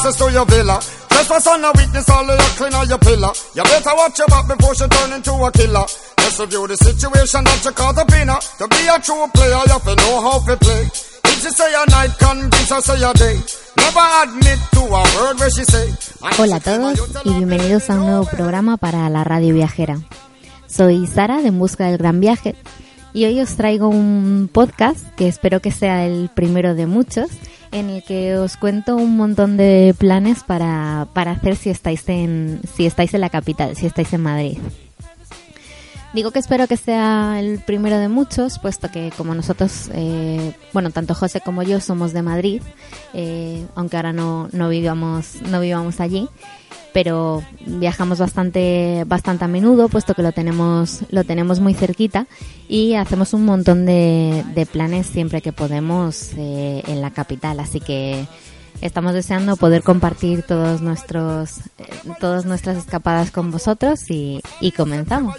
access to your villa? Trespass on a weakness, all of your clean on your pillar. You better watch your back before she turn into a killer. Just review the situation that you. To be a true player, you have to know how to play. If she say a night, convince her say a day. Never admit to a word where she say. And Hola a todos y bienvenidos a un nuevo programa para la radio viajera. Soy Sara de En Busca del Gran Viaje y hoy os traigo un podcast que espero que sea el primero de muchos en el que os cuento un montón de planes para, para hacer si estáis en si estáis en la capital, si estáis en Madrid. Digo que espero que sea el primero de muchos, puesto que como nosotros, eh, bueno, tanto José como yo somos de Madrid, eh, aunque ahora no, no vivamos, no vivamos allí, pero viajamos bastante, bastante a menudo, puesto que lo tenemos, lo tenemos muy cerquita y hacemos un montón de, de planes siempre que podemos eh, en la capital, así que estamos deseando poder compartir todos nuestros, eh, todas nuestras escapadas con vosotros y, y comenzamos.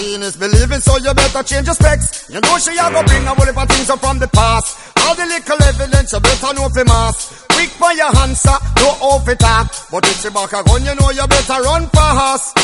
Is believing, so you better change your specs. You know she a go bring a whole heap of things up from the past. All the little evidence you better know fi mass. Quick for your answer, no off it talk. But if she back a gun, you know you better run fast.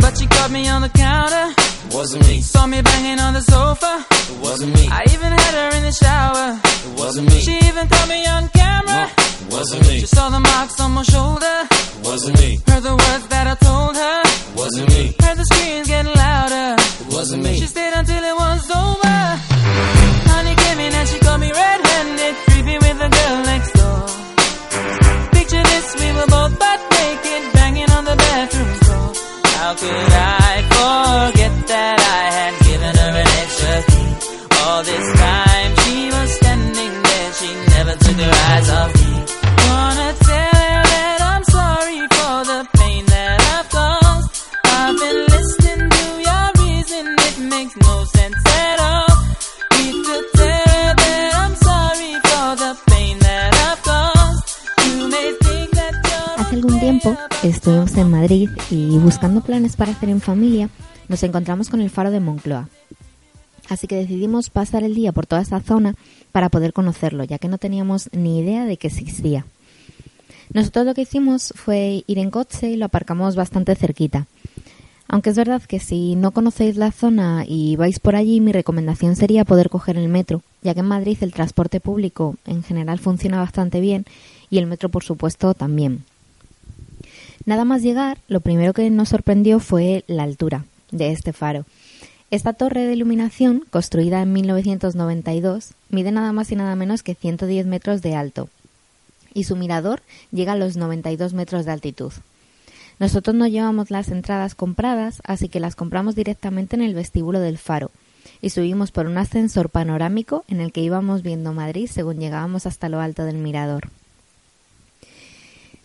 But she caught me on the counter, Wasn't me. saw me banging on the sofa. It wasn't me. I even had her in the shower. It wasn't me. She even caught me on camera. It wasn't me. She saw the marks on my shoulder. It wasn't me. Heard the words that I told her. It wasn't me. Heard the screams getting louder. It wasn't me. She stayed until it was over. Honey came in and she caught me red-handed, creepy with the girl next door. Picture this, we were estuvimos en Madrid y buscando planes para hacer en familia nos encontramos con el faro de Moncloa. Así que decidimos pasar el día por toda esa zona para poder conocerlo, ya que no teníamos ni idea de que existía. Nosotros lo que hicimos fue ir en coche y lo aparcamos bastante cerquita. Aunque es verdad que si no conocéis la zona y vais por allí, mi recomendación sería poder coger el metro, ya que en Madrid el transporte público en general funciona bastante bien y el metro, por supuesto, también. Nada más llegar, lo primero que nos sorprendió fue la altura de este faro. Esta torre de iluminación, construida en 1992, mide nada más y nada menos que 110 metros de alto y su mirador llega a los 92 metros de altitud. Nosotros no llevamos las entradas compradas, así que las compramos directamente en el vestíbulo del faro y subimos por un ascensor panorámico en el que íbamos viendo Madrid según llegábamos hasta lo alto del mirador.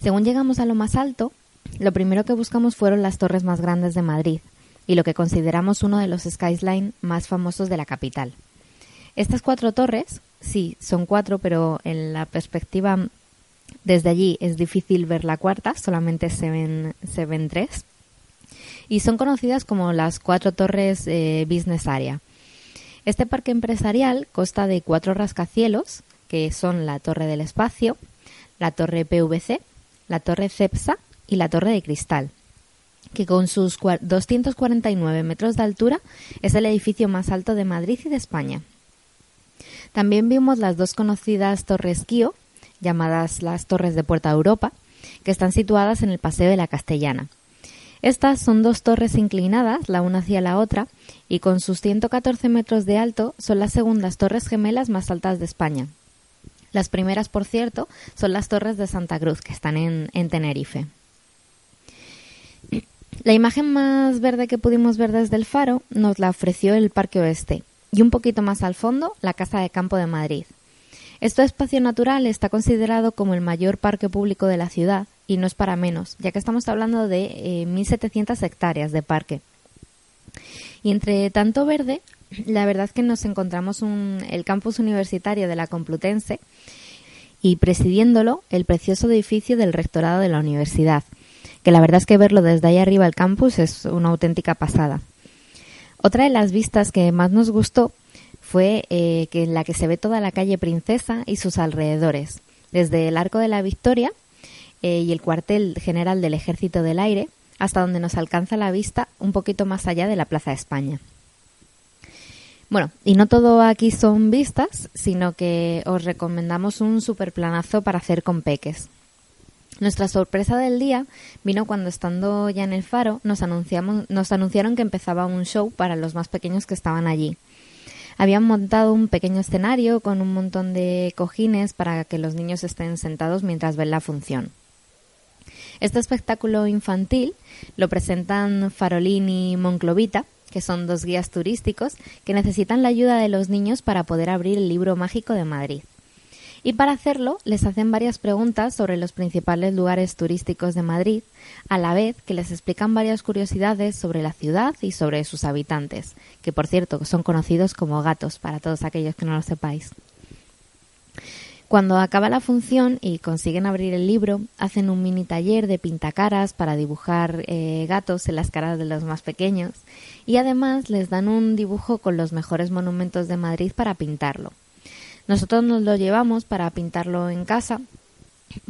Según llegamos a lo más alto, lo primero que buscamos fueron las torres más grandes de Madrid y lo que consideramos uno de los skyline más famosos de la capital. Estas cuatro torres, sí, son cuatro, pero en la perspectiva desde allí es difícil ver la cuarta, solamente se ven, se ven tres. Y son conocidas como las cuatro torres eh, Business Area. Este parque empresarial consta de cuatro rascacielos, que son la Torre del Espacio, la Torre PVC, la Torre CEPSA y la Torre de Cristal, que con sus cua- 249 metros de altura es el edificio más alto de Madrid y de España. También vimos las dos conocidas Torres Kio, llamadas las Torres de Puerta Europa, que están situadas en el Paseo de la Castellana. Estas son dos torres inclinadas, la una hacia la otra, y con sus 114 metros de alto son las segundas torres gemelas más altas de España. Las primeras, por cierto, son las torres de Santa Cruz, que están en Tenerife. La imagen más verde que pudimos ver desde el faro nos la ofreció el Parque Oeste y un poquito más al fondo la Casa de Campo de Madrid. Este espacio natural está considerado como el mayor parque público de la ciudad y no es para menos, ya que estamos hablando de eh, 1.700 hectáreas de parque. Y entre tanto verde, la verdad es que nos encontramos el campus universitario de la Complutense y presidiéndolo el precioso edificio del rectorado de la universidad, que la verdad es que verlo desde ahí arriba el campus es una auténtica pasada. Otra de las vistas que más nos gustó fue eh, en la que se ve toda la calle Princesa y sus alrededores, desde el Arco de la Victoria eh, y el cuartel general del Ejército del Aire, hasta donde nos alcanza la vista un poquito más allá de la Plaza de España. Bueno, y no todo aquí son vistas, sino que os recomendamos un superplanazo para hacer con peques. Nuestra sorpresa del día vino cuando estando ya en el faro nos, anunciamos, nos anunciaron que empezaba un show para los más pequeños que estaban allí. Habían montado un pequeño escenario con un montón de cojines para que los niños estén sentados mientras ven la función. Este espectáculo infantil lo presentan Farolín y Monclovita, que son dos guías turísticos que necesitan la ayuda de los niños para poder abrir el libro mágico de Madrid. Y para hacerlo les hacen varias preguntas sobre los principales lugares turísticos de Madrid, a la vez que les explican varias curiosidades sobre la ciudad y sobre sus habitantes, que por cierto son conocidos como gatos para todos aquellos que no lo sepáis. Cuando acaba la función y consiguen abrir el libro, hacen un mini taller de pintacaras para dibujar eh, gatos en las caras de los más pequeños y además les dan un dibujo con los mejores monumentos de Madrid para pintarlo. Nosotros nos lo llevamos para pintarlo en casa,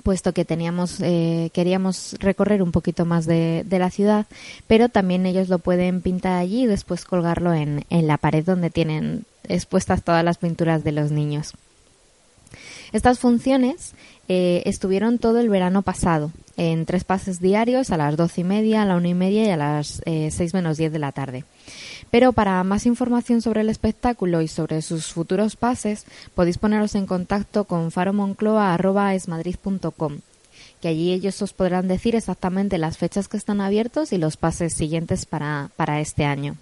puesto que teníamos, eh, queríamos recorrer un poquito más de, la ciudad, pero también ellos lo pueden pintar allí y después colgarlo en, en la pared donde tienen expuestas todas las pinturas de los niños. Estas funciones eh, estuvieron todo el verano pasado, en tres pases diarios a las doce y media, a la una y media y a las eh, seis menos diez de la tarde. Pero para más información sobre el espectáculo y sobre sus futuros pases, podéis poneros en contacto con faromoncloa.esmadrid.com, que allí ellos os podrán decir exactamente las fechas que están abiertos y los pases siguientes para, para este año.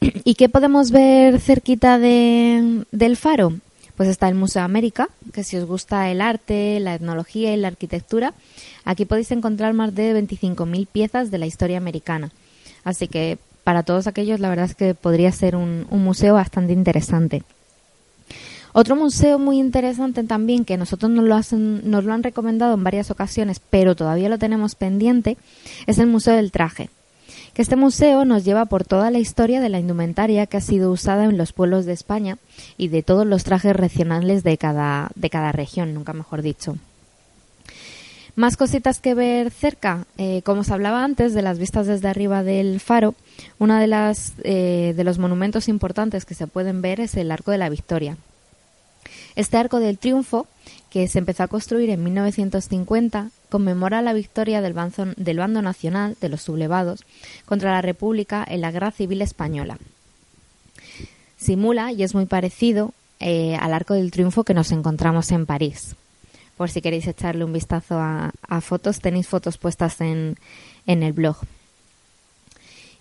¿Y qué podemos ver cerquita de, del faro? Pues está el Museo América, que si os gusta el arte, la etnología y la arquitectura, aquí podéis encontrar más de 25.000 piezas de la historia americana. Así que para todos aquellos la verdad es que podría ser un, museo bastante interesante. Otro museo muy interesante también, que nosotros nos lo, nos lo han recomendado en varias ocasiones, pero todavía lo tenemos pendiente, es el Museo del Traje que este museo nos lleva por toda la historia de la indumentaria que ha sido usada en los pueblos de España y de todos los trajes regionales de cada, de cada región, nunca mejor dicho. Más cositas que ver cerca, eh, como os hablaba antes de las vistas desde arriba del faro, uno de, las, eh, de los monumentos importantes que se pueden ver es el Arco de la Victoria. Este Arco del Triunfo, que se empezó a construir en 1950, conmemora la victoria del bando, nacional de los sublevados contra la República en la Guerra Civil Española. Simula y es muy parecido eh, al Arco del Triunfo que nos encontramos en París. Por si queréis echarle un vistazo a, fotos, tenéis fotos puestas en, en el blog.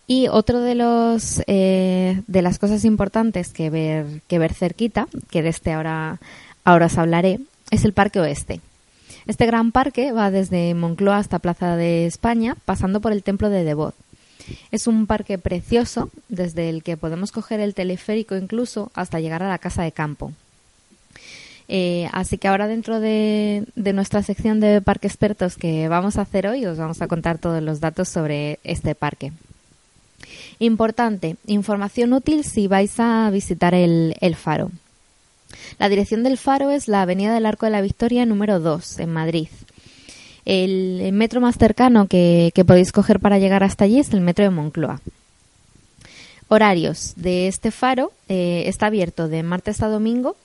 Y otro de los eh, de las cosas importantes que ver que ver cerquita, que de este ahora ahora os hablaré, es el Parque Oeste. Este gran parque va desde Moncloa hasta Plaza de España, pasando por el Templo de Devot. Es un parque precioso, desde el que podemos coger el teleférico incluso hasta llegar a la casa de campo. Eh, así que ahora dentro de, nuestra sección de parque expertos que vamos a hacer hoy, os vamos a contar todos los datos sobre este parque. Importante, información útil si vais a visitar el, faro. La dirección del faro es la Avenida del Arco de la Victoria número 2, en Madrid. El metro más cercano que, que, podéis coger para llegar hasta allí es el metro de Moncloa. Horarios de este faro eh, está abierto de martes a domingo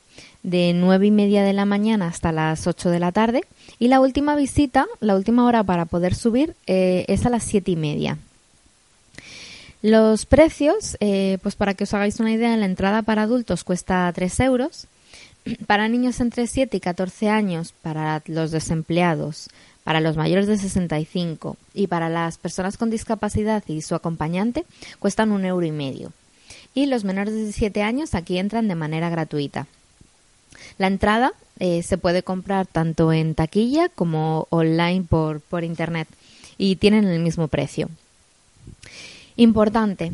de nueve y media de la mañana hasta las 8 de la tarde. Y la última visita, la última hora para poder subir, eh, es a las siete y media. Los precios, eh, pues para que os hagáis una idea, la entrada para adultos cuesta 3 euros. Para niños entre 7 y 14 años, para los desempleados, para los mayores de 65 y para las personas con discapacidad y su acompañante, cuestan un euro y medio. Y los menores de 17 años aquí entran de manera gratuita. La entrada eh, se puede comprar tanto en taquilla como online por, por internet y tienen el mismo precio. Importante,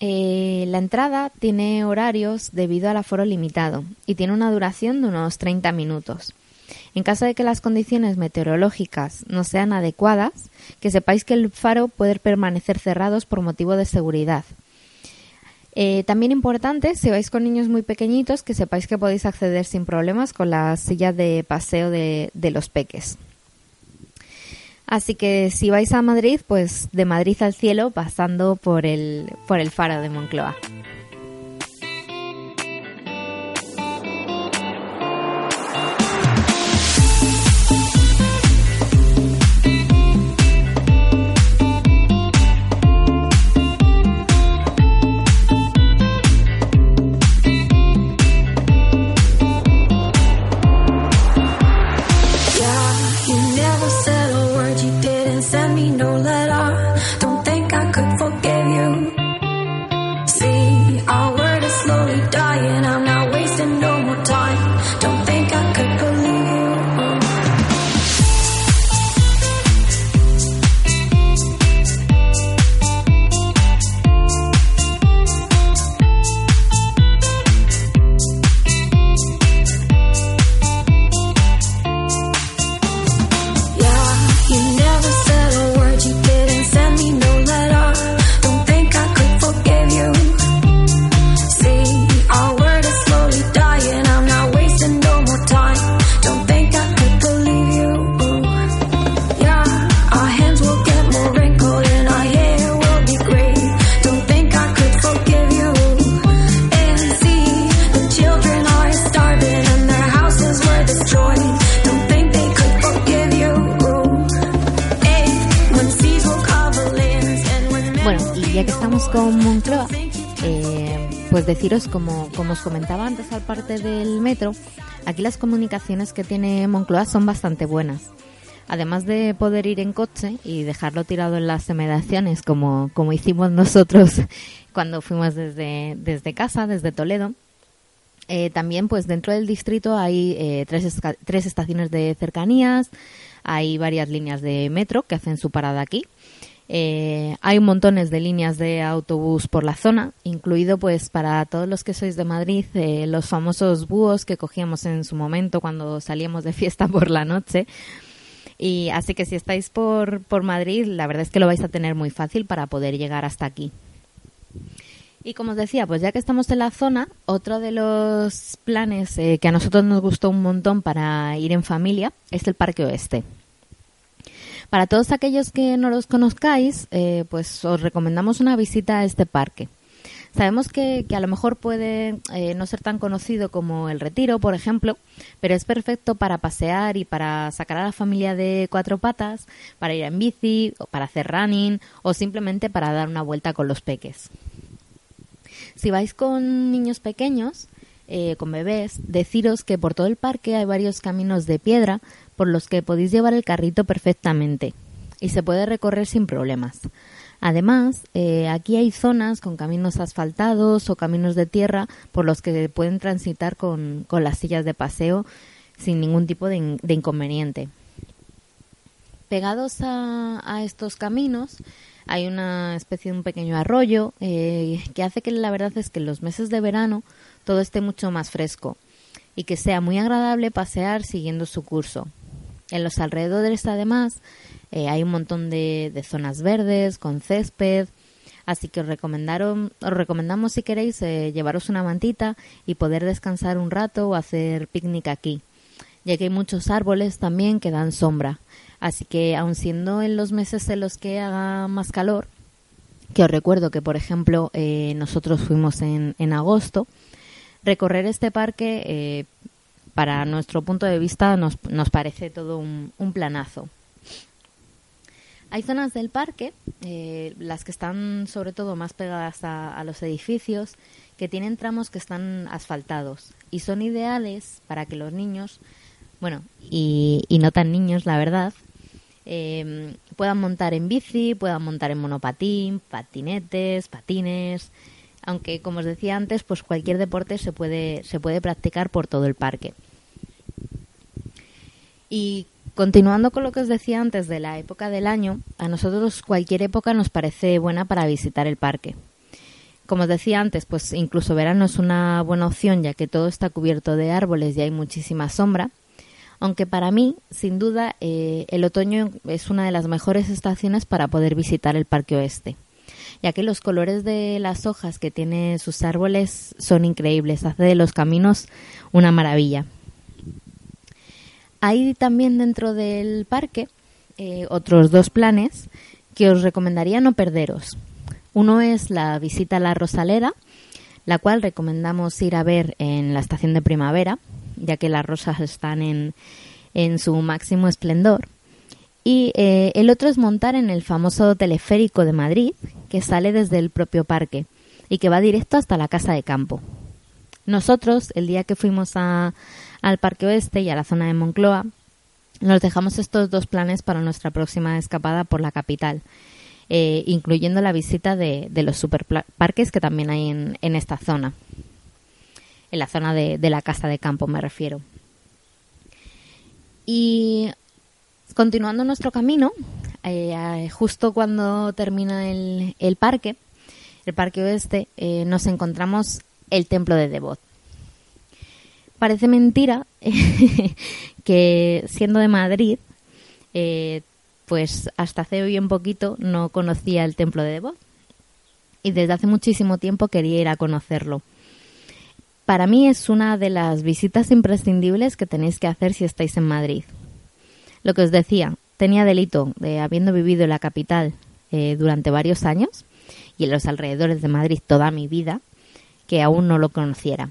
eh, la entrada tiene horarios debido al aforo limitado y tiene una duración de unos 30 minutos. En caso de que las condiciones meteorológicas no sean adecuadas, que sepáis que el faro puede permanecer cerrados por motivo de seguridad. Eh, también importante, si vais con niños muy pequeñitos, que sepáis que podéis acceder sin problemas con las sillas de paseo de, de los peques. Así que si vais a Madrid, pues de Madrid al cielo, pasando por el, por el faro de Moncloa. Pues deciros, como, como os comentaba antes al parte del metro, aquí las comunicaciones que tiene Moncloa son bastante buenas. Además de poder ir en coche y dejarlo tirado en las inmediaciones, como, como hicimos nosotros cuando fuimos desde, desde casa, desde Toledo, eh, también, pues dentro del distrito hay eh, tres, tres estaciones de cercanías, hay varias líneas de metro que hacen su parada aquí. Eh, hay montones de líneas de autobús por la zona, incluido pues para todos los que sois de Madrid, eh, los famosos búhos que cogíamos en su momento cuando salíamos de fiesta por la noche. Y así que si estáis por, por Madrid, la verdad es que lo vais a tener muy fácil para poder llegar hasta aquí. Y como os decía, pues ya que estamos en la zona, otro de los planes eh, que a nosotros nos gustó un montón para ir en familia es el Parque Oeste. Para todos aquellos que no los conozcáis, eh, pues os recomendamos una visita a este parque. Sabemos que, a lo mejor puede eh, no ser tan conocido como el Retiro, por ejemplo, pero es perfecto para pasear y para sacar a la familia de cuatro patas, para ir en bici, o para hacer running o simplemente para dar una vuelta con los peques. Si vais con niños pequeños, eh, con bebés, deciros que por todo el parque hay varios caminos de piedra por los que podéis llevar el carrito perfectamente y se puede recorrer sin problemas. Además, eh, aquí hay zonas con caminos asfaltados o caminos de tierra por los que pueden transitar con, con las sillas de paseo sin ningún tipo de, in- de inconveniente. Pegados a, a estos caminos hay una especie de un pequeño arroyo eh, que hace que la verdad es que en los meses de verano todo esté mucho más fresco y que sea muy agradable pasear siguiendo su curso. En los alrededores, además, eh, hay un montón de, de zonas verdes con césped, así que os, recomendaron, os recomendamos si queréis eh, llevaros una mantita y poder descansar un rato o hacer picnic aquí, ya que hay muchos árboles también que dan sombra. Así que, aun siendo en los meses en los que haga más calor, que os recuerdo que, por ejemplo, eh, nosotros fuimos en, en agosto, recorrer este parque eh, para nuestro punto de vista nos, nos parece todo un, planazo. Hay zonas del parque, eh, las que están sobre todo más pegadas a, a los edificios, que tienen tramos que están asfaltados y son ideales para que los niños, bueno, y, y no tan niños, la verdad, eh, puedan montar en bici, puedan montar en monopatín, patinetes, patines, aunque como os decía antes, pues cualquier deporte se puede, se puede practicar por todo el parque. Y continuando con lo que os decía antes de la época del año, a nosotros cualquier época nos parece buena para visitar el parque. Como os decía antes, pues incluso verano es una buena opción ya que todo está cubierto de árboles y hay muchísima sombra. Aunque para mí, sin duda, eh, el otoño es una de las mejores estaciones para poder visitar el Parque Oeste, ya que los colores de las hojas que tiene sus árboles son increíbles, hace de los caminos una maravilla. Hay también dentro del parque eh, otros dos planes que os recomendaría no perderos. Uno es la visita a la Rosalera, la cual recomendamos ir a ver en la estación de primavera, ya que las rosas están en, en su máximo esplendor. Y eh, el otro es montar en el famoso teleférico de Madrid, que sale desde el propio parque y que va directo hasta la casa de campo. Nosotros, el día que fuimos a, al Parque Oeste y a la zona de Moncloa, nos dejamos estos dos planes para nuestra próxima escapada por la capital, eh, incluyendo la visita de, de los superparques que también hay en, en esta zona en la zona de, de, la casa de campo me refiero. Y continuando nuestro camino, eh, justo cuando termina el, parque, el parque oeste, eh, nos encontramos el templo de Devot. Parece mentira que siendo de Madrid, eh, pues hasta hace bien poquito no conocía el templo de Devot. Y desde hace muchísimo tiempo quería ir a conocerlo para mí es una de las visitas imprescindibles que tenéis que hacer si estáis en Madrid. Lo que os decía, tenía delito de habiendo vivido en la capital eh, durante varios años y en los alrededores de Madrid toda mi vida, que aún no lo conociera.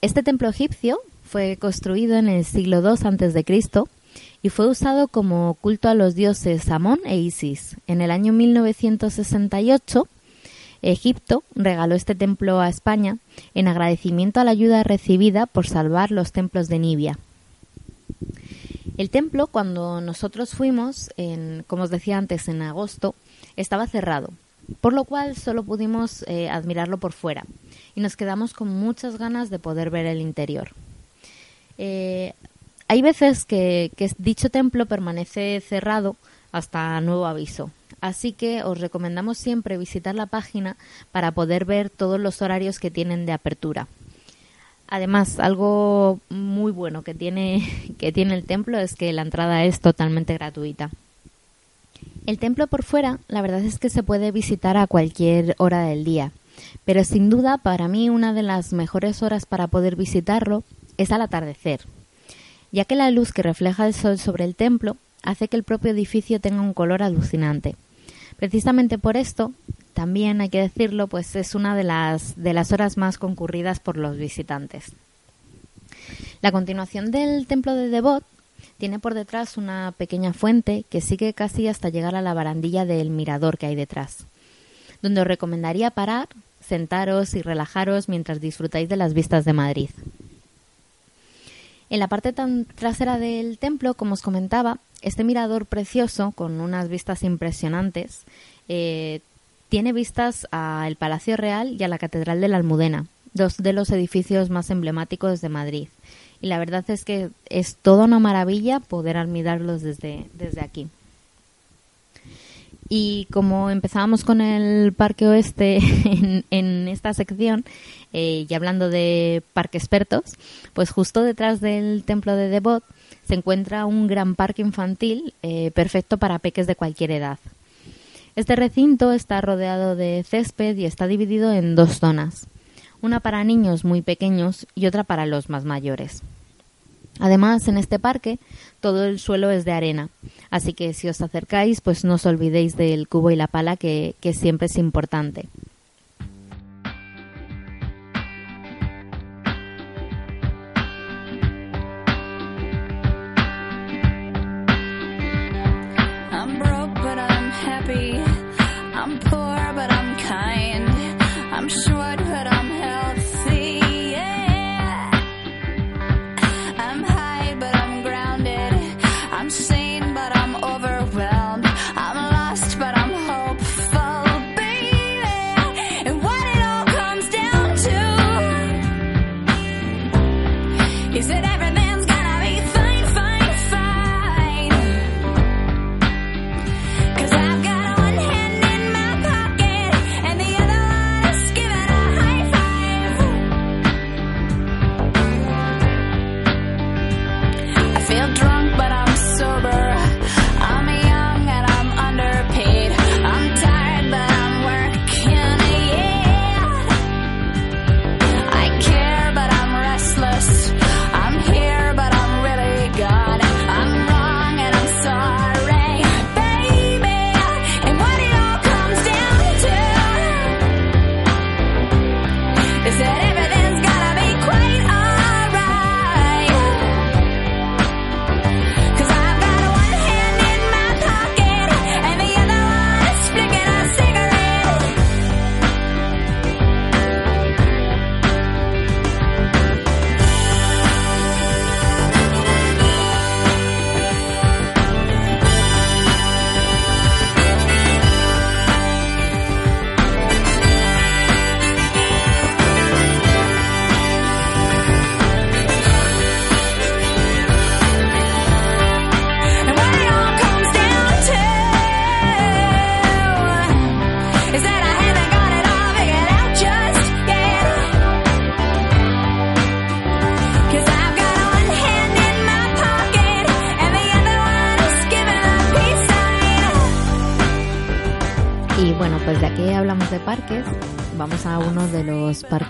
Este templo egipcio fue construido en el siglo II a.C. y fue usado como culto a los dioses Amón e Isis. En el año 1968 Egipto regaló este templo a España en agradecimiento a la ayuda recibida por salvar los templos de Nibia. El templo, cuando nosotros fuimos, en, como os decía antes, en agosto, estaba cerrado, por lo cual solo pudimos eh, admirarlo por fuera y nos quedamos con muchas ganas de poder ver el interior. Eh, hay veces que, que dicho templo permanece cerrado hasta nuevo aviso, Así que os recomendamos siempre visitar la página para poder ver todos los horarios que tienen de apertura. Además, algo muy bueno que tiene, que tiene el templo es que la entrada es totalmente gratuita. El templo por fuera, la verdad es que se puede visitar a cualquier hora del día, pero sin duda para mí una de las mejores horas para poder visitarlo es al atardecer, ya que la luz que refleja el sol sobre el templo hace que el propio edificio tenga un color alucinante. Precisamente por esto, también hay que decirlo, pues es una de las, de las horas más concurridas por los visitantes. La continuación del templo de Devot tiene por detrás una pequeña fuente que sigue casi hasta llegar a la barandilla del mirador que hay detrás, donde os recomendaría parar, sentaros y relajaros mientras disfrutáis de las vistas de Madrid. En la parte tan trasera del templo, como os comentaba, este mirador precioso, con unas vistas impresionantes, eh, tiene vistas al Palacio Real y a la Catedral de la Almudena, dos de los edificios más emblemáticos de Madrid. Y la verdad es que es toda una maravilla poder admirarlos desde, desde aquí. Y como empezábamos con el Parque Oeste en, esta sección, eh, y hablando de parque expertos, pues justo detrás del templo de Devot se encuentra un gran parque infantil eh, perfecto para peques de cualquier edad. Este recinto está rodeado de césped y está dividido en dos zonas, una para niños muy pequeños y otra para los más mayores. Además, en este parque todo el suelo es de arena, así que si os acercáis, pues no os olvidéis del cubo y la pala que, que siempre es importante.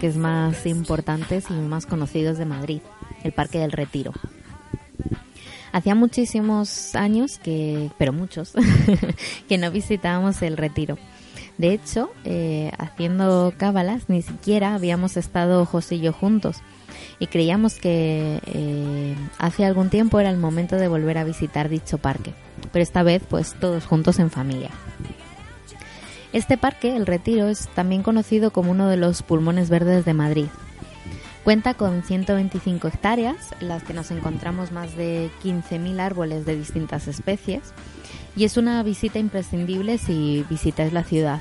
Parques más importantes y más conocidos de Madrid, el Parque del Retiro. Hacía muchísimos años que, pero muchos, que no visitábamos el Retiro. De hecho, eh, haciendo cábalas, ni siquiera habíamos estado José y yo juntos y creíamos que eh, hace algún tiempo era el momento de volver a visitar dicho parque, pero esta vez pues todos juntos en familia. Este parque, el Retiro, es también conocido como uno de los pulmones verdes de Madrid. Cuenta con 125 hectáreas, en las que nos encontramos más de 15.000 árboles de distintas especies, y es una visita imprescindible si visitáis la ciudad.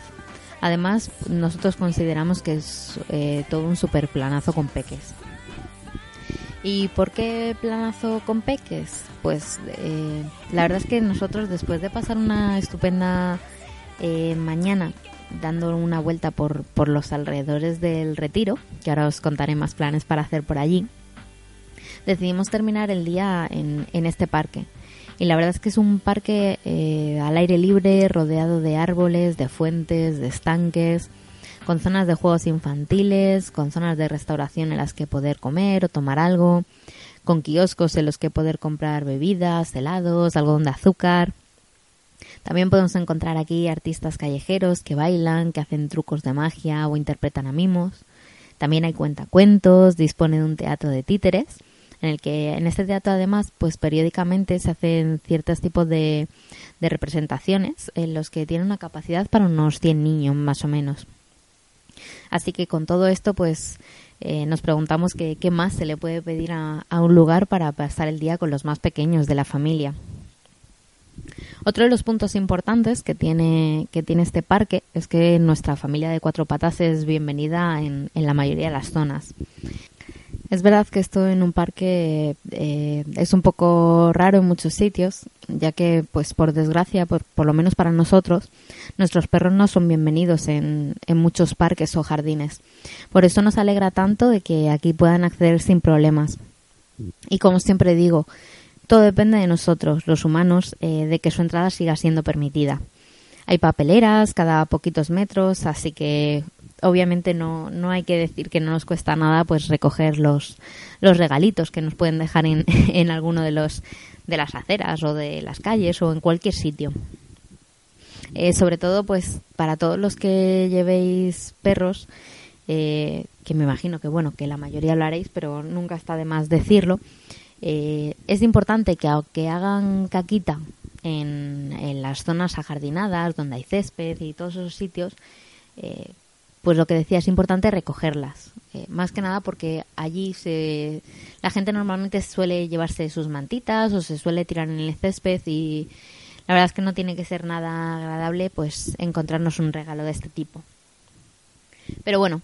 Además, nosotros consideramos que es eh, todo un super planazo con peques. ¿Y por qué planazo con peques? Pues eh, la verdad es que nosotros después de pasar una estupenda eh, mañana dando una vuelta por, por los alrededores del retiro, que ahora os contaré más planes para hacer por allí, decidimos terminar el día en, en este parque. Y la verdad es que es un parque eh, al aire libre, rodeado de árboles, de fuentes, de estanques, con zonas de juegos infantiles, con zonas de restauración en las que poder comer o tomar algo, con kioscos en los que poder comprar bebidas, helados, algodón de azúcar. También podemos encontrar aquí artistas callejeros que bailan, que hacen trucos de magia o interpretan a mimos. También hay cuentacuentos, dispone de un teatro de títeres, en el que en este teatro además pues periódicamente se hacen ciertos tipos de, representaciones en los que tiene una capacidad para unos 100 niños más o menos. Así que con todo esto pues eh, nos preguntamos qué, qué más se le puede pedir a, a un lugar para pasar el día con los más pequeños de la familia. Otro de los puntos importantes que tiene, que tiene este parque es que nuestra familia de cuatro patas es bienvenida en, la mayoría de las zonas. Es verdad que esto en un parque eh, es un poco raro en muchos sitios, ya que, pues por desgracia, por, lo menos para nosotros, nuestros perros no son bienvenidos en, en muchos parques o jardines. Por eso nos alegra tanto de que aquí puedan acceder sin problemas. Y como siempre digo, todo depende de nosotros, los humanos, eh, de que su entrada siga siendo permitida. Hay papeleras cada poquitos metros, así que obviamente no, no hay que decir que no nos cuesta nada pues recoger los, los regalitos que nos pueden dejar en, en alguno de los de las aceras o de las calles o en cualquier sitio. Eh, sobre todo pues para todos los que llevéis perros, eh, que me imagino que bueno, que la mayoría lo haréis, pero nunca está de más decirlo. Eh, es importante que aunque hagan caquita en, las zonas ajardinadas, donde hay césped y todos esos sitios, eh, pues lo que decía es importante recogerlas. Eh, más que nada porque allí se, la gente normalmente suele llevarse sus mantitas o se suele tirar en el césped y la verdad es que no tiene que ser nada agradable pues encontrarnos un regalo de este tipo. Pero bueno,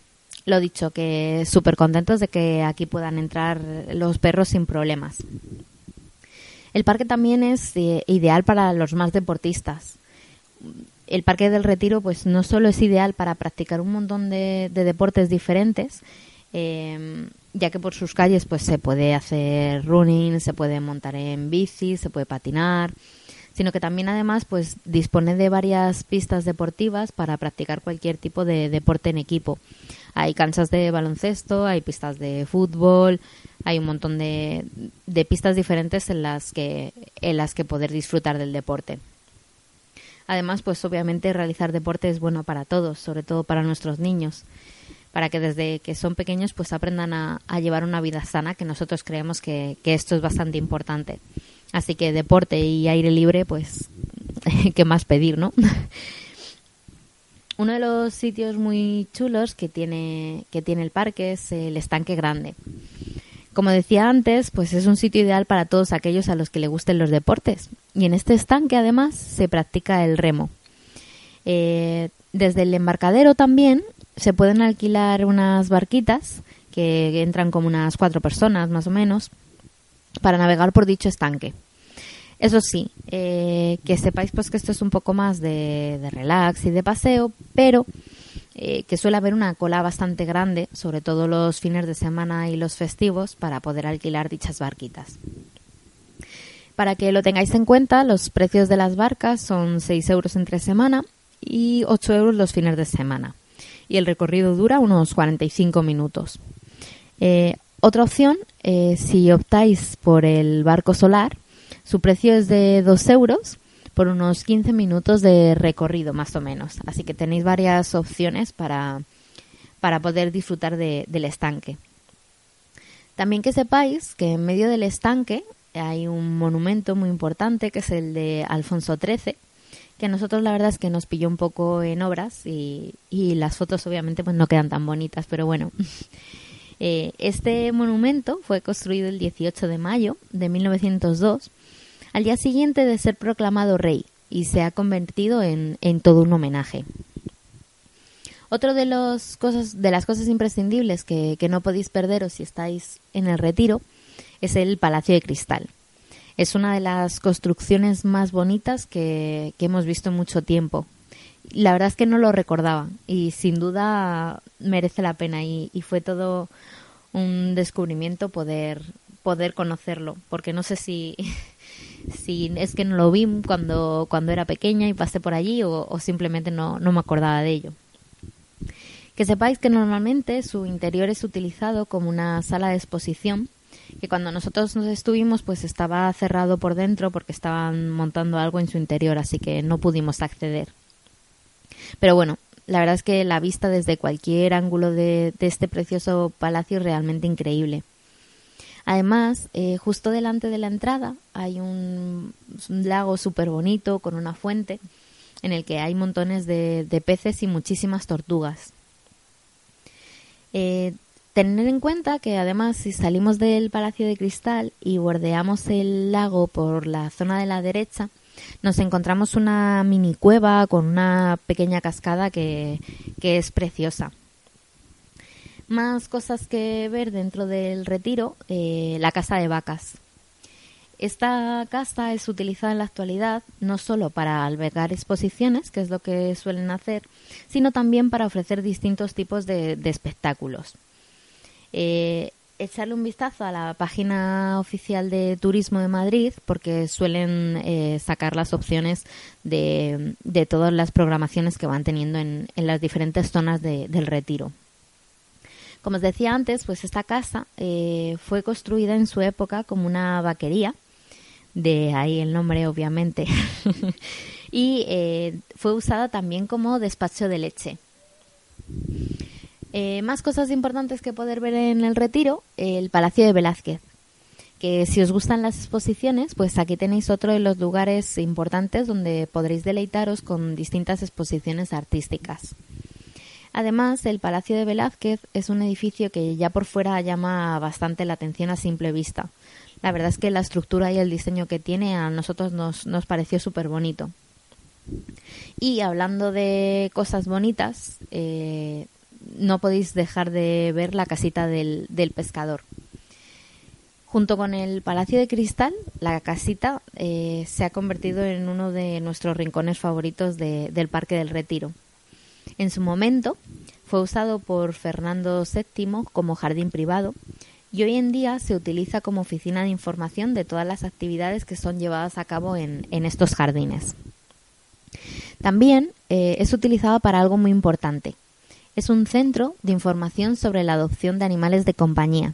lo dicho, que súper contentos de que aquí puedan entrar los perros sin problemas. El parque también es eh, ideal para los más deportistas. El Parque del Retiro, pues no solo es ideal para practicar un montón de, de deportes diferentes, eh, ya que por sus calles pues se puede hacer running, se puede montar en bici, se puede patinar, sino que también además pues dispone de varias pistas deportivas para practicar cualquier tipo de deporte en equipo. Hay canchas de baloncesto, hay pistas de fútbol, hay un montón de, de pistas diferentes en las que en las que poder disfrutar del deporte. Además, pues obviamente realizar deporte es bueno para todos, sobre todo para nuestros niños, para que desde que son pequeños pues aprendan a, llevar una vida sana, que nosotros creemos que, que, esto es bastante importante. Así que deporte y aire libre, pues, ¿qué más pedir, no? Uno de los sitios muy chulos que tiene, que tiene el parque es el estanque grande. Como decía antes, pues es un sitio ideal para todos aquellos a los que le gusten los deportes. Y en este estanque además se practica el remo. Eh, desde el embarcadero también se pueden alquilar unas barquitas que entran como unas cuatro personas más o menos para navegar por dicho estanque. Eso sí, eh, que sepáis pues que esto es un poco más de, relax y de paseo, pero eh, que suele haber una cola bastante grande, sobre todo los fines de semana y los festivos, para poder alquilar dichas barquitas. Para que lo tengáis en cuenta, los precios de las barcas son 6 euros entre semana y 8 euros los fines de semana. Y el recorrido dura unos 45 minutos. Eh, otra opción, si optáis por el barco solar, su precio es de 2 euros por unos 15 minutos de recorrido más o menos. Así que tenéis varias opciones para, para poder disfrutar de- del estanque. También que sepáis que en medio del estanque hay un monumento muy importante que es el de Alfonso XIII, que a nosotros la verdad es que nos pilló un poco en obras y, y las fotos obviamente pues no quedan tan bonitas, pero bueno. Eh, este monumento fue construido el 18 de mayo de 1902, al día siguiente de ser proclamado rey, y se ha convertido en, en todo un homenaje. Otro de, los cosas, de las cosas imprescindibles que, que no podéis perderos si estáis en el retiro es el Palacio de Cristal. Es una de las construcciones más bonitas que, que hemos visto en mucho tiempo. La verdad es que no lo recordaba y sin duda merece la pena y, y fue todo un descubrimiento poder, poder conocerlo, porque no sé si, si es que no lo vi cuando, cuando era pequeña y pasé por allí o, simplemente no, no me acordaba de ello. Que sepáis que normalmente su interior es utilizado como una sala de exposición, que cuando nosotros nos estuvimos pues estaba cerrado por dentro porque estaban montando algo en su interior, así que no pudimos acceder. Pero bueno, la verdad es que la vista desde cualquier ángulo de, de este precioso palacio es realmente increíble. Además, eh, justo delante de la entrada hay un, lago súper bonito con una fuente en el que hay montones de, de peces y muchísimas tortugas. Eh, tener en cuenta que además si salimos del Palacio de Cristal y bordeamos el lago por la zona de la derecha, nos encontramos una mini cueva con una pequeña cascada que, que es preciosa. Más cosas que ver dentro del retiro, eh, la casa de vacas. Esta casa es utilizada en la actualidad no solo para albergar exposiciones, que es lo que suelen hacer, sino también para ofrecer distintos tipos de, de espectáculos. Eh, echarle un vistazo a la página oficial de Turismo de Madrid porque suelen eh, sacar las opciones de, de, todas las programaciones que van teniendo en, en las diferentes zonas de, del retiro. Como os decía antes, pues esta casa eh, fue construida en su época como una vaquería, de ahí el nombre obviamente, y eh, fue usada también como despacho de leche. Eh, más cosas importantes que poder ver en el retiro, el Palacio de Velázquez. Que si os gustan las exposiciones, pues aquí tenéis otro de los lugares importantes donde podréis deleitaros con distintas exposiciones artísticas. Además, el Palacio de Velázquez es un edificio que ya por fuera llama bastante la atención a simple vista. La verdad es que la estructura y el diseño que tiene a nosotros nos, nos pareció súper bonito. Y hablando de cosas bonitas, eh, no podéis dejar de ver la casita del, del, pescador. Junto con el Palacio de Cristal, la casita eh, se ha convertido en uno de nuestros rincones favoritos de, del Parque del Retiro. En su momento fue usado por Fernando VII como jardín privado y hoy en día se utiliza como oficina de información de todas las actividades que son llevadas a cabo en, estos jardines. También eh, es utilizado para algo muy importante, es un centro de información sobre la adopción de animales de compañía.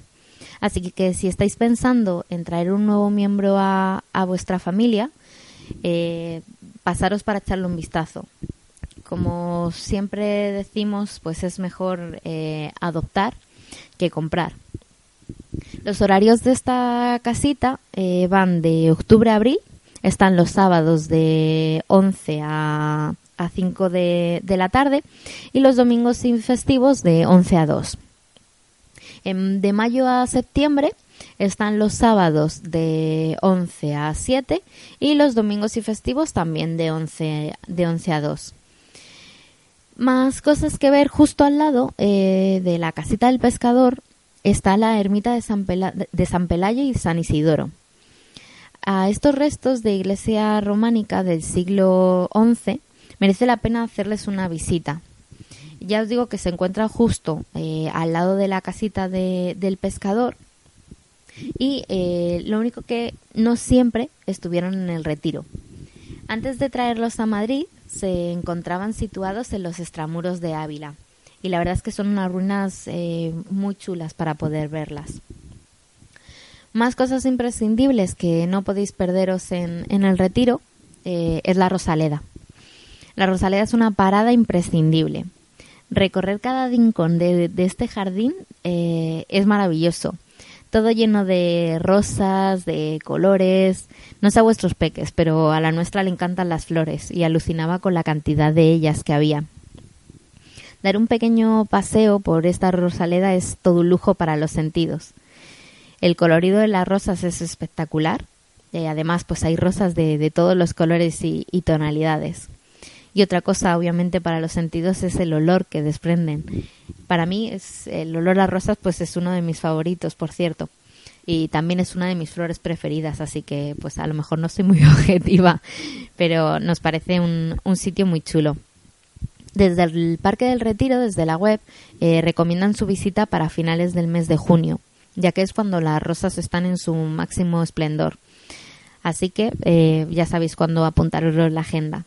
Así que si estáis pensando en traer un nuevo miembro a, a vuestra familia, eh, pasaros para echarle un vistazo. Como siempre decimos, pues es mejor eh, adoptar que comprar. Los horarios de esta casita eh, van de octubre a abril, están los sábados de 11 a a 5 de, de, la tarde y los domingos y festivos de 11 a 2. En, de mayo a septiembre están los sábados de 11 a 7 y los domingos y festivos también de 11, de 11 a 2. Más cosas que ver justo al lado eh, de la casita del pescador está la ermita de San, Pela de San Pelayo y San Isidoro. A estos restos de iglesia románica del siglo XI merece la pena hacerles una visita. Ya os digo que se encuentra justo eh, al lado de la casita de, del pescador y eh, lo único que no siempre estuvieron en el retiro. Antes de traerlos a Madrid, se encontraban situados en los extramuros de Ávila. Y la verdad es que son unas ruinas eh, muy chulas para poder verlas. Más cosas imprescindibles que no podéis perderos en, en el retiro eh, es la Rosaleda. La Rosaleda es una parada imprescindible. Recorrer cada rincón de, este jardín eh, es maravilloso. Todo lleno de rosas, de colores. No sé a vuestros peques, pero a la nuestra le encantan las flores y alucinaba con la cantidad de ellas que había. Dar un pequeño paseo por esta Rosaleda es todo un lujo para los sentidos. El colorido de las rosas es espectacular. Eh, además, pues hay rosas de, de todos los colores y, y tonalidades. Y otra cosa, obviamente, para los sentidos es el olor que desprenden. Para mí, es, el olor a rosas, pues es uno de mis favoritos, por cierto. Y también es una de mis flores preferidas, así que, pues a lo mejor no soy muy objetiva, pero nos parece un, un sitio muy chulo. Desde el Parque del Retiro, desde la web, eh, recomiendan su visita para finales del mes de junio, ya que es cuando las rosas están en su máximo esplendor. Así que eh, ya sabéis cuándo apuntaros la agenda.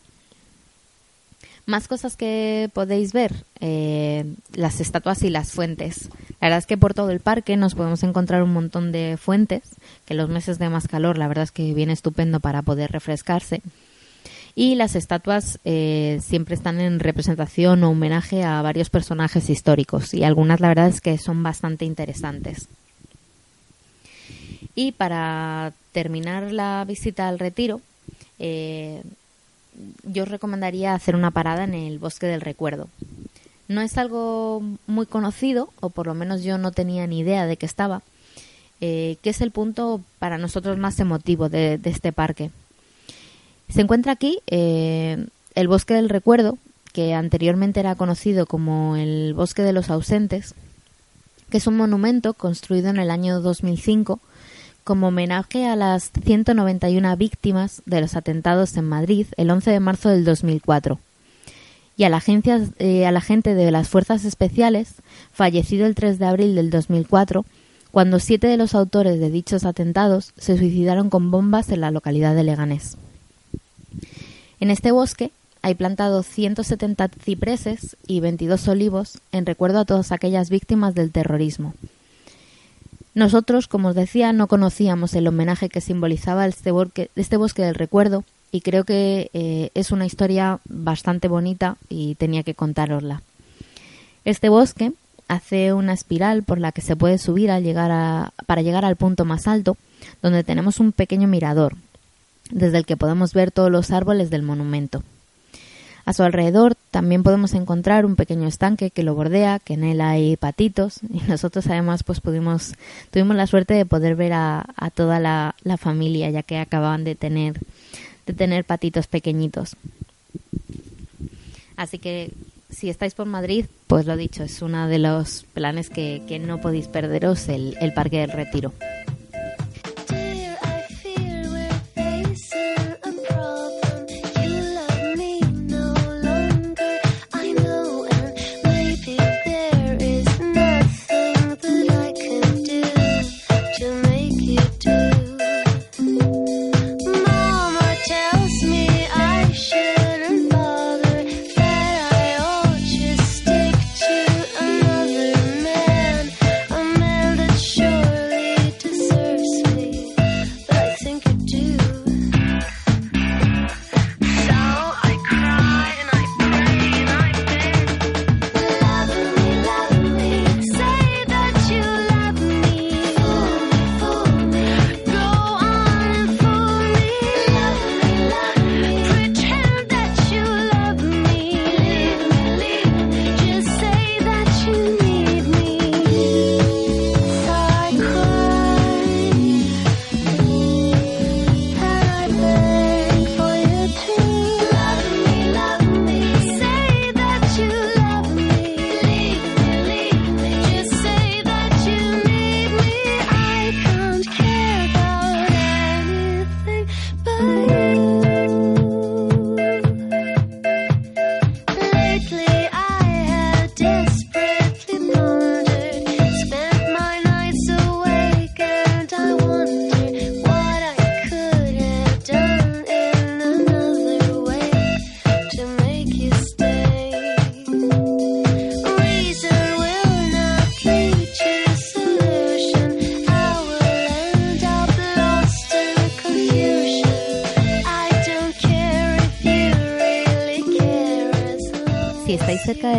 Más cosas que podéis ver, eh, las estatuas y las fuentes. La verdad es que por todo el parque nos podemos encontrar un montón de fuentes, que los meses de más calor la verdad es que viene estupendo para poder refrescarse. Y las estatuas eh, siempre están en representación o homenaje a varios personajes históricos y algunas la verdad es que son bastante interesantes. Y para terminar la visita al retiro, eh, yo os recomendaría hacer una parada en el Bosque del Recuerdo. No es algo muy conocido, o por lo menos yo no tenía ni idea de que estaba, eh, que es el punto para nosotros más emotivo de, este parque. Se encuentra aquí eh, el Bosque del Recuerdo, que anteriormente era conocido como el Bosque de los Ausentes, que es un monumento construido en el año 2005 como homenaje a las 191 víctimas de los atentados en Madrid el 11 de marzo del 2004 y a la, agencia, eh, a la gente de las Fuerzas Especiales, fallecido el 3 de abril del 2004, cuando siete de los autores de dichos atentados se suicidaron con bombas en la localidad de Leganés. En este bosque hay plantados 170 cipreses y 22 olivos en recuerdo a todas aquellas víctimas del terrorismo. Nosotros, como os decía, no conocíamos el homenaje que simbolizaba este bosque, este bosque del recuerdo y creo que eh, es una historia bastante bonita y tenía que contárosla. Este bosque hace una espiral por la que se puede subir al llegar para llegar al punto más alto, donde tenemos un pequeño mirador, desde el que podemos ver todos los árboles del monumento. A su alrededor también podemos encontrar un pequeño estanque que lo bordea, que en él hay patitos y nosotros además pues pudimos, tuvimos la suerte de poder ver a, toda la, familia ya que acababan de tener, de tener patitos pequeñitos. Así que si estáis por Madrid, pues lo dicho, es uno de los planes que, que no podéis perderos, el Parque del Retiro.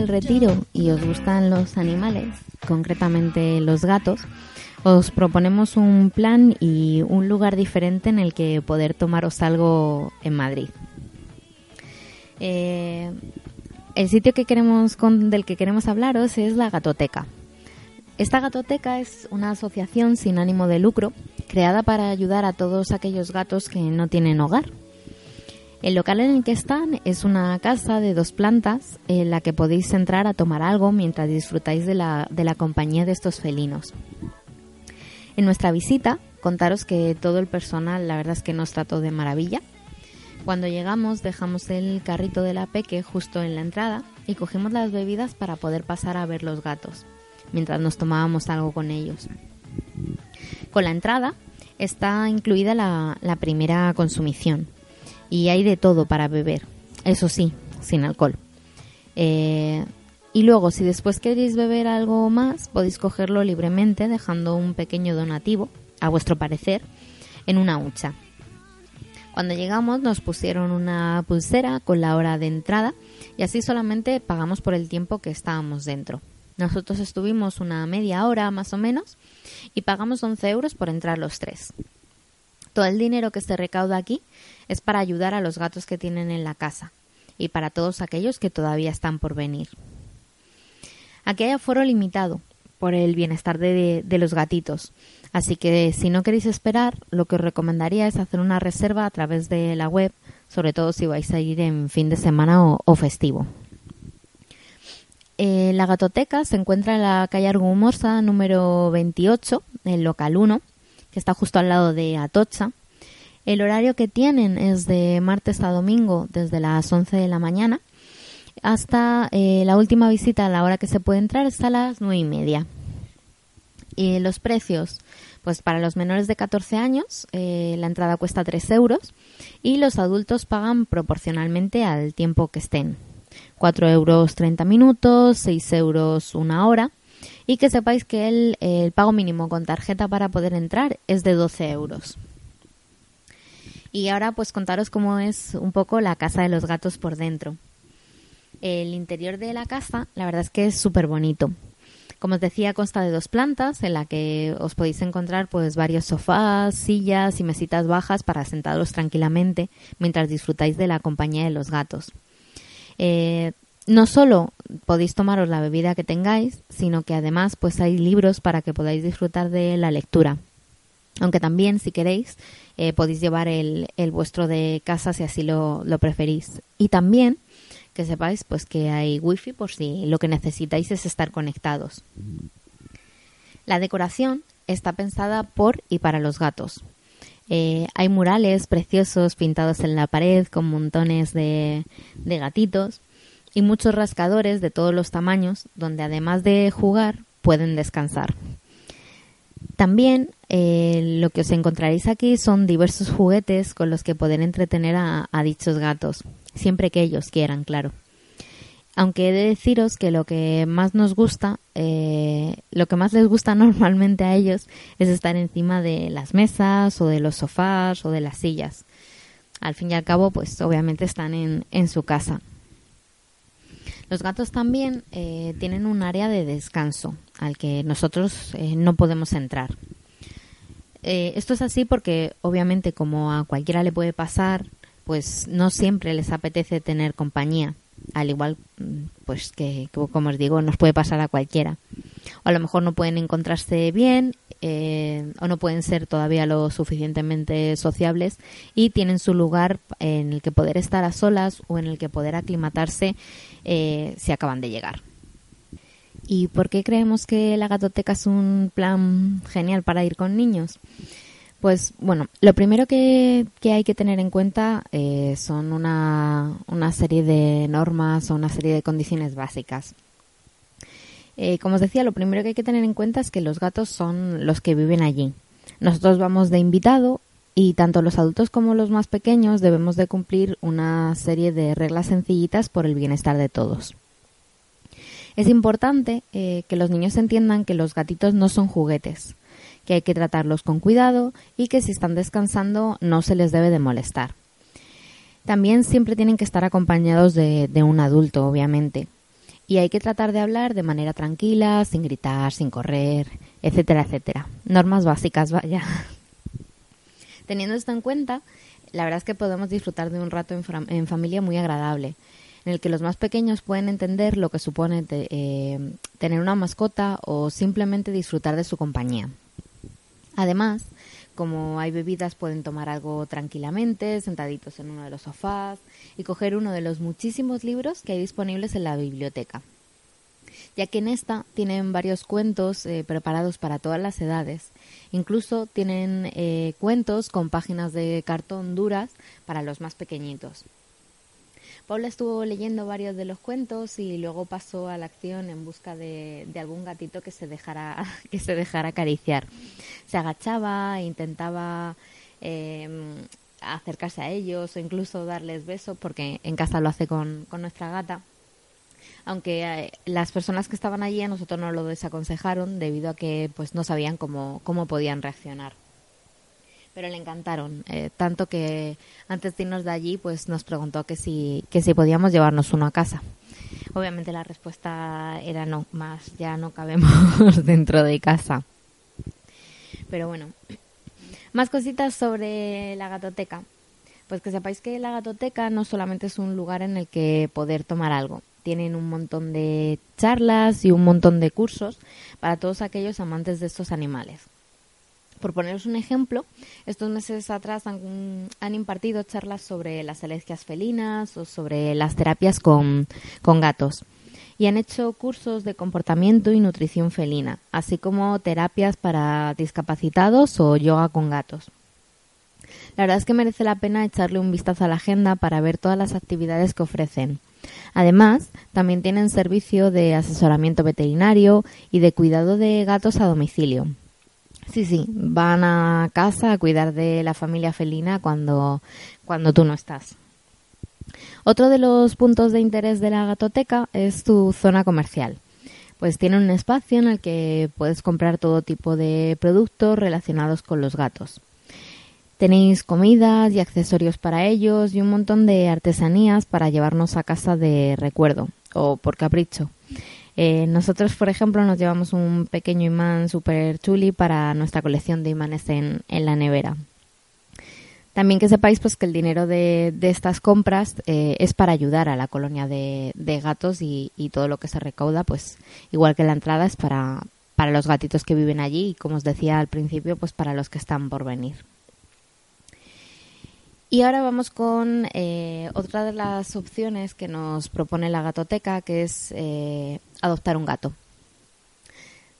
Del retiro y os gustan los animales, concretamente los gatos, os proponemos un plan y un lugar diferente en el que poder tomaros algo en Madrid. Eh, el sitio que queremos del que queremos hablaros es la Gatoteca. Esta Gatoteca es una asociación sin ánimo de lucro creada para ayudar a todos aquellos gatos que no tienen hogar. El local en el que están es una casa de dos plantas en la que podéis entrar a tomar algo mientras disfrutáis de la, de la compañía de estos felinos. En nuestra visita, contaros que todo el personal, la verdad es que nos trató de maravilla. Cuando llegamos, dejamos el carrito de la peque justo en la entrada y cogimos las bebidas para poder pasar a ver los gatos, mientras nos tomábamos algo con ellos. Con la entrada está incluida la, la primera consumición y hay de todo para beber, eso sí, sin alcohol. Eh, y luego, si después queréis beber algo más, podéis cogerlo libremente dejando un pequeño donativo, a vuestro parecer, en una hucha. Cuando llegamos nos pusieron una pulsera con la hora de entrada y así solamente pagamos por el tiempo que estábamos dentro. Nosotros estuvimos una media hora más o menos y pagamos 11 euros por entrar los tres. Todo el dinero que se recauda aquí es para ayudar a los gatos que tienen en la casa y para todos aquellos que todavía están por venir. Aquí hay aforo limitado por el bienestar de, de los gatitos, así que si no queréis esperar, lo que os recomendaría es hacer una reserva a través de la web, sobre todo si vais a ir en fin de semana o, o festivo. Eh, la gatoteca se encuentra en la calle Argumosa número 28, el local 1, que está justo al lado de Atocha. El horario que tienen es de martes a domingo desde las 11 de la mañana hasta eh, la última visita a la hora que se puede entrar es a las nueve y media. Y los precios, pues para los menores de 14 años eh, la entrada cuesta 3 euros y los adultos pagan proporcionalmente al tiempo que estén. 4 euros 30 minutos, 6 euros una hora y que sepáis que el, el pago mínimo con tarjeta para poder entrar es de 12 euros. Y ahora pues contaros cómo es un poco la casa de los gatos por dentro. El interior de la casa, la verdad es que es súper bonito. Como os decía, consta de dos plantas en la que os podéis encontrar pues varios sofás, sillas y mesitas bajas para sentaros tranquilamente mientras disfrutáis de la compañía de los gatos. Eh, no solo podéis tomaros la bebida que tengáis, sino que además pues hay libros para que podáis disfrutar de la lectura. Aunque también, si queréis, eh, podéis llevar el, el vuestro de casa si así lo, lo preferís. Y también que sepáis pues que hay wifi por si lo que necesitáis es estar conectados. La decoración está pensada por y para los gatos. Eh, hay murales preciosos pintados en la pared con montones de, de gatitos y muchos rascadores de todos los tamaños donde además de jugar pueden descansar. También eh, lo que os encontraréis aquí son diversos juguetes con los que poder entretener a, dichos gatos, siempre que ellos quieran, claro. Aunque he de deciros que lo que más nos gusta, eh, lo que más les gusta normalmente a ellos es estar encima de las mesas o de los sofás o de las sillas. Al fin y al cabo, pues obviamente están en, en su casa. Los gatos también eh, tienen un área de descanso al que nosotros eh, no podemos entrar. Eh, esto es así porque obviamente como a cualquiera le puede pasar, pues no siempre les apetece tener compañía. Al igual, mm, pues que, como os digo, nos puede pasar a cualquiera. O a lo mejor no pueden encontrarse bien o no pueden ser todavía lo suficientemente sociables y tienen su lugar en el que poder estar a solas o en el que poder aclimatarse eh, si acaban de llegar. ¿Y por qué creemos que la gatoteca es un plan genial para ir con niños? Pues bueno, lo primero que, que hay que tener en cuenta eh, son una, una, serie de normas o una serie de condiciones básicas. Eh, como os decía, lo primero que hay que tener en cuenta es que los gatos son los que viven allí. Nosotros vamos de invitado y tanto los adultos como los más pequeños debemos de cumplir una serie de reglas sencillitas por el bienestar de todos. Es importante eh, que los niños entiendan que los gatitos no son juguetes, que hay que tratarlos con cuidado y que si están descansando no se les debe de molestar. También siempre tienen que estar acompañados de, de un adulto, obviamente. y hay que tratar de hablar de manera tranquila, sin gritar, sin correr, etcétera, etcétera. Normas básicas, vaya. Teniendo esto en cuenta, la verdad es que podemos disfrutar de un rato en, familia muy agradable, en el que los más pequeños pueden entender lo que supone eh, tener una mascota o simplemente disfrutar de su compañía. Además, como hay bebidas, pueden tomar algo tranquilamente, sentaditos en uno de los sofás y coger uno de los muchísimos libros que hay disponibles en la biblioteca. Ya que en esta tienen varios cuentos eh, preparados para todas las edades. Incluso tienen eh, cuentos con páginas de cartón duras para los más pequeñitos. Paula estuvo leyendo varios de los cuentos y luego pasó a la acción en busca de, algún gatito que se dejara que se dejara acariciar. Se agachaba intentaba eh, acercarse a ellos o incluso darles besos porque en casa lo hace con nuestra gata. Aunque eh, las personas que estaban allí a nosotros nos lo desaconsejaron debido a que pues no sabían cómo, cómo podían reaccionar. Pero le encantaron eh, tanto que antes de irnos de allí pues nos preguntó que si que si podíamos llevarnos uno a casa. Obviamente la respuesta era no más ya no cabemos dentro de casa. Pero bueno más cositas sobre la gatoteca. Pues que sepáis que la gatoteca no solamente es un lugar en el que poder tomar algo tienen un montón de charlas y un montón de cursos para todos aquellos amantes de estos animales por poneros un ejemplo, estos meses atrás han, impartido charlas sobre las alergias felinas o sobre las terapias con gatos. Y han hecho cursos de comportamiento y nutrición felina, así como terapias para discapacitados o yoga con gatos. La verdad es que merece la pena echarle un vistazo a la agenda para ver todas las actividades que ofrecen. Además, también tienen servicio de asesoramiento veterinario y de cuidado de gatos a domicilio. Sí, sí, van a casa a cuidar de la familia felina cuando, cuando tú no estás. Otro de los puntos de interés de la gatoteca es tu zona comercial. Pues tiene un espacio en el que puedes comprar todo tipo de productos relacionados con los gatos. Tenéis comidas y accesorios para ellos y un montón de artesanías para llevarnos a casa de recuerdo o por capricho. Eh, nosotros, por ejemplo, nos llevamos un pequeño imán super chuli para nuestra colección de imanes en, la nevera. También que sepáis pues que el dinero de, estas compras eh, es para ayudar a la colonia de, gatos y, y, todo lo que se recauda, pues igual que la entrada es para, para los gatitos que viven allí y como os decía al principio, pues para los que están por venir. Y ahora vamos con eh, otra de las opciones que nos propone la gatoteca, que es eh, adoptar un gato.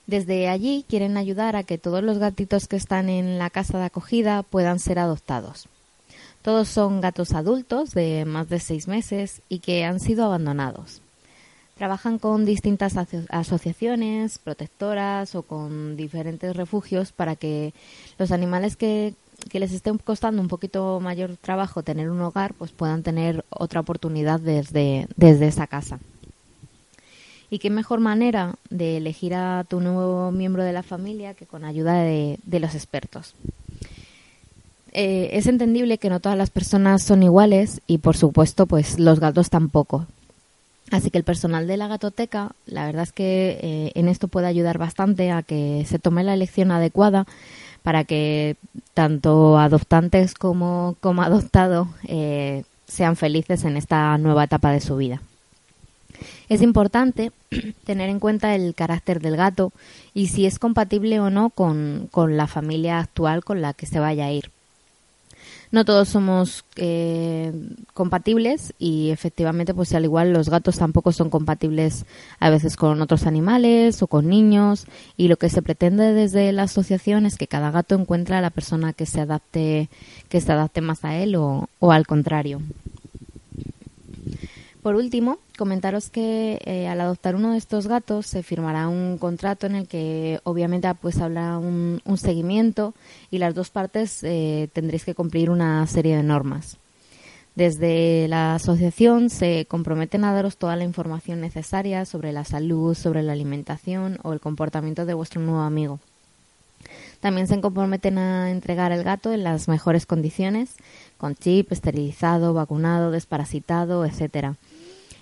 Desde allí quieren ayudar a que todos los gatitos que están en la casa de acogida puedan ser adoptados. Todos son gatos adultos de más de seis meses y que han sido abandonados. Trabajan con distintas aso asociaciones, protectoras o con diferentes refugios para que los animales que, que les esté costando un poquito mayor trabajo tener un hogar, pues puedan tener otra oportunidad desde, desde esa casa. Y qué mejor manera de elegir a tu nuevo miembro de la familia que con ayuda de, de los expertos. Eh, es entendible que no todas las personas son iguales y por supuesto pues los gatos tampoco. Así que el personal de la gatoteca, la verdad es que eh, en esto puede ayudar bastante a que se tome la elección adecuada para que tanto adoptantes como, como adoptado eh, sean felices en esta nueva etapa de su vida. Es importante tener en cuenta el carácter del gato y si es compatible o no con, con la familia actual con la que se vaya a ir. No todos somos eh, compatibles y efectivamente, pues al igual los gatos tampoco son compatibles a veces con otros animales o con niños y lo que se pretende desde la asociación es que cada gato encuentre a la persona que se adapte, que se adapte más a él o, o al contrario. Por último, comentaros que eh, al adoptar uno de estos gatos se firmará un contrato en el que obviamente pues habrá un, un seguimiento y las dos partes eh, tendréis que cumplir una serie de normas. Desde la asociación se comprometen a daros toda la información necesaria sobre la salud, sobre la alimentación o el comportamiento de vuestro nuevo amigo. También se comprometen a entregar el gato en las mejores condiciones, con chip, esterilizado, vacunado, desparasitado, etcétera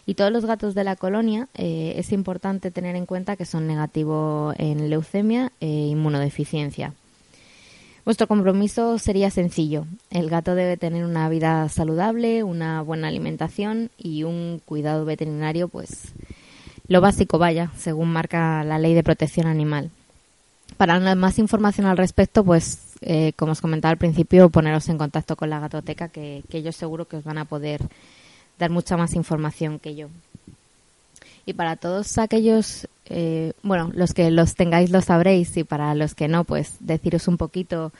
Y todos los gatos de la colonia eh, es importante tener en cuenta que son negativos en leucemia e inmunodeficiencia. Vuestro compromiso sería sencillo. El gato debe tener una vida saludable, una buena alimentación y un cuidado veterinario, pues lo básico, vaya, según marca la ley de protección animal. Para más información al respecto, pues eh, como os comentaba al principio, poneros en contacto con la gatoteca, que, que yo seguro que os van a poder dar mucha más información que yo. Y para todos aquellos, eh, bueno, los que los tengáis lo sabréis y para los que no, pues deciros un poquito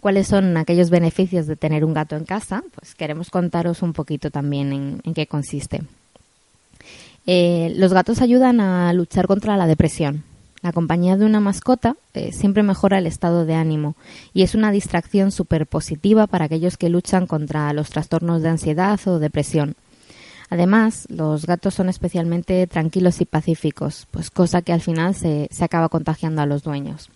cuáles son aquellos beneficios de tener un gato en casa, pues queremos contaros un poquito también en, qué consiste. Eh, los gatos ayudan a luchar contra la depresión. La compañía de una mascota eh, siempre mejora el estado de ánimo y es una distracción súper positiva para aquellos que luchan contra los trastornos de ansiedad o depresión. Además, los gatos son especialmente tranquilos y pacíficos, pues cosa que al final se, se acaba contagiando a los dueños.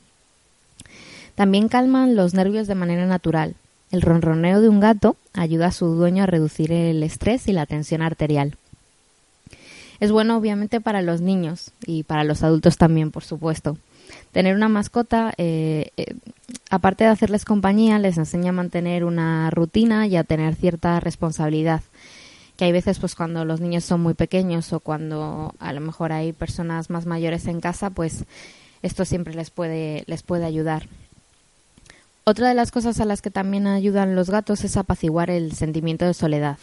También calman los nervios de manera natural. El ronroneo de un gato ayuda a su dueño a reducir el estrés y la tensión arterial. Es bueno obviamente para los niños y para los adultos también, por supuesto. Tener una mascota, eh, eh, aparte de hacerles compañía, les enseña a mantener una rutina y a tener cierta responsabilidad. Que hay veces, pues cuando los niños son muy pequeños o cuando a lo mejor hay personas más mayores en casa, pues esto siempre les puede, les puede ayudar. Otra de las cosas a las que también ayudan los gatos es apaciguar el sentimiento de soledad.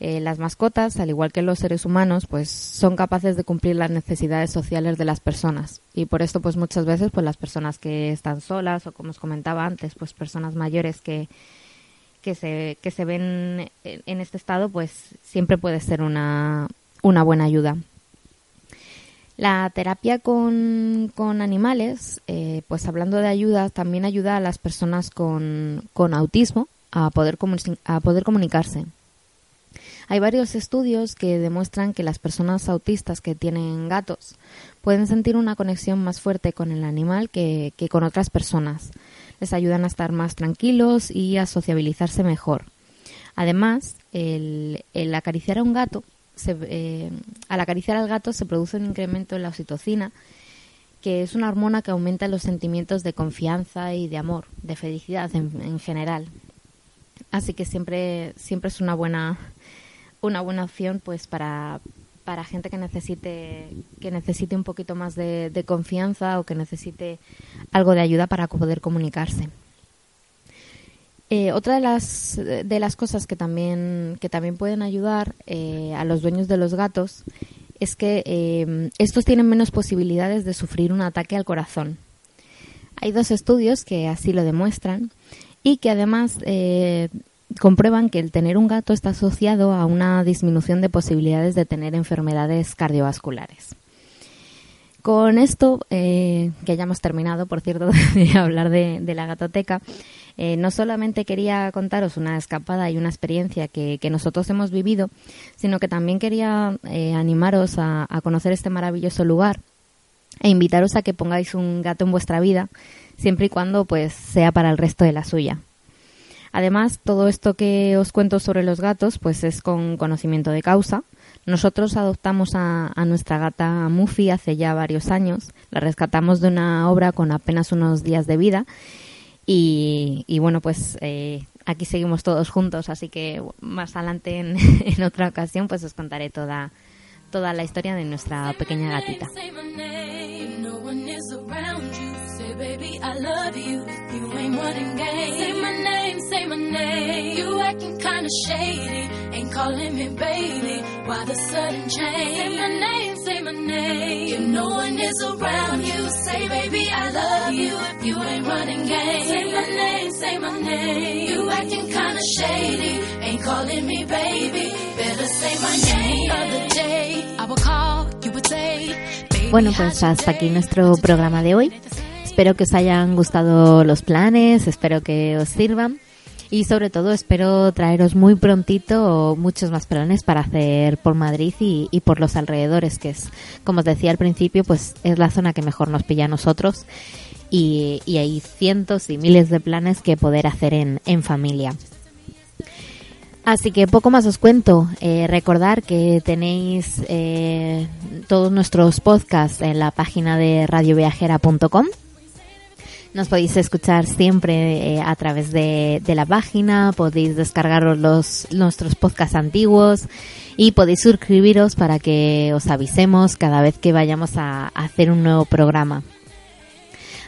Eh, las mascotas, al igual que los seres humanos, pues son capaces de cumplir las necesidades sociales de las personas y por esto, pues muchas veces, pues las personas que están solas o como os comentaba antes, pues personas mayores que que se que se ven en, este estado, pues siempre puede ser una una buena ayuda. La terapia con, con animales, eh, pues hablando de ayuda, también ayuda a las personas con, con autismo a poder, a poder comunicarse. Hay varios estudios que demuestran que las personas autistas que tienen gatos pueden sentir una conexión más fuerte con el animal que, que con otras personas. Les ayudan a estar más tranquilos y a sociabilizarse mejor. Además, el, acariciar a un gato, eh, al acariciar al gato se produce un incremento en la oxitocina, que es una hormona que aumenta los sentimientos de confianza y de amor, de felicidad en, en general. Así que siempre, siempre es una buena, una buena opción pues para, para gente que necesite que necesite un poquito más de, confianza o que necesite algo de ayuda para poder comunicarse. Eh, otra de las, de las cosas que también, que también pueden ayudar eh, a los dueños de los gatos es que eh, estos tienen menos posibilidades de sufrir un ataque al corazón. Hay dos estudios que así lo demuestran y que además comprueban que el tener un gato está asociado a una disminución de posibilidades de tener enfermedades cardiovasculares. Con esto, eh, que ya hemos terminado, por cierto, de hablar de, de la gatoteca, eh, no solamente quería contaros una escapada y una experiencia que, que nosotros hemos vivido, sino que también quería eh, animaros a, a conocer este maravilloso lugar e invitaros a que pongáis un gato en vuestra vida, siempre y cuando pues sea para el resto de la suya. Además, todo esto que os cuento sobre los gatos, pues es con conocimiento de causa. Nosotros adoptamos a, a nuestra gata Muffy hace ya varios años. La rescatamos de una obra con apenas unos días de vida. Y, y bueno, pues eh, aquí seguimos todos juntos, así que más adelante en, en otra ocasión pues os contaré toda, toda la historia de nuestra pequeña gatita. Baby, I love you. You ain't running game. Say my name, say my name. You acting kinda shady, ain't calling me baby. Why the sudden change? Say my name, say my name. If no one is around you, say, baby, I love you. If you ain't running game. Say my name, say my name. You acting kinda shady, ain't calling me baby. Better say my name. Other day, I would call, you would say, baby, Bueno, pues hasta aquí nuestro programa de hoy. Espero que os hayan gustado los planes, espero que os sirvan y sobre todo espero traeros muy prontito muchos más planes para hacer por Madrid y, y por los alrededores, que es, como os decía al principio, pues es la zona que mejor nos pilla a nosotros y, y hay cientos y miles de planes que poder hacer en, en familia. Así que poco más os cuento. Eh, recordar que tenéis eh, todos nuestros podcasts en la página de radioviajera.com. Nos podéis escuchar siempre eh, a través de, la página, podéis descargaros los, nuestros podcasts antiguos y podéis suscribiros para que os avisemos cada vez que vayamos a hacer un nuevo programa.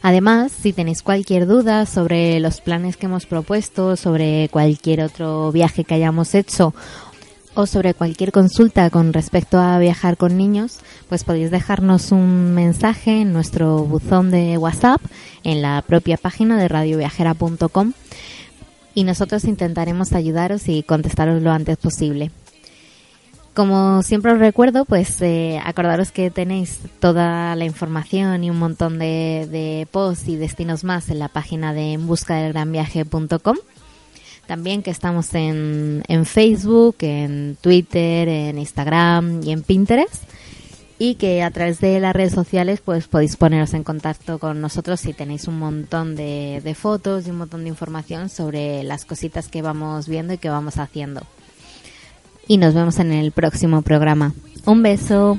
Además, si tenéis cualquier duda sobre los planes que hemos propuesto, sobre cualquier otro viaje que hayamos hecho o sobre cualquier consulta con respecto a viajar con niños, pues podéis dejarnos un mensaje en nuestro buzón de WhatsApp en la propia página de radioviajera.com y nosotros intentaremos ayudaros y contestaros lo antes posible. Como siempre os recuerdo, pues eh, acordaros que tenéis toda la información y un montón de, posts y destinos más en la página de en busca del. También que estamos en, en Facebook, en Twitter, en Instagram y en Pinterest. Y que a través de las redes sociales pues podéis poneros en contacto con nosotros si tenéis un montón de, de fotos y un montón de información sobre las cositas que vamos viendo y que vamos haciendo y nos vemos en el próximo programa. Un beso.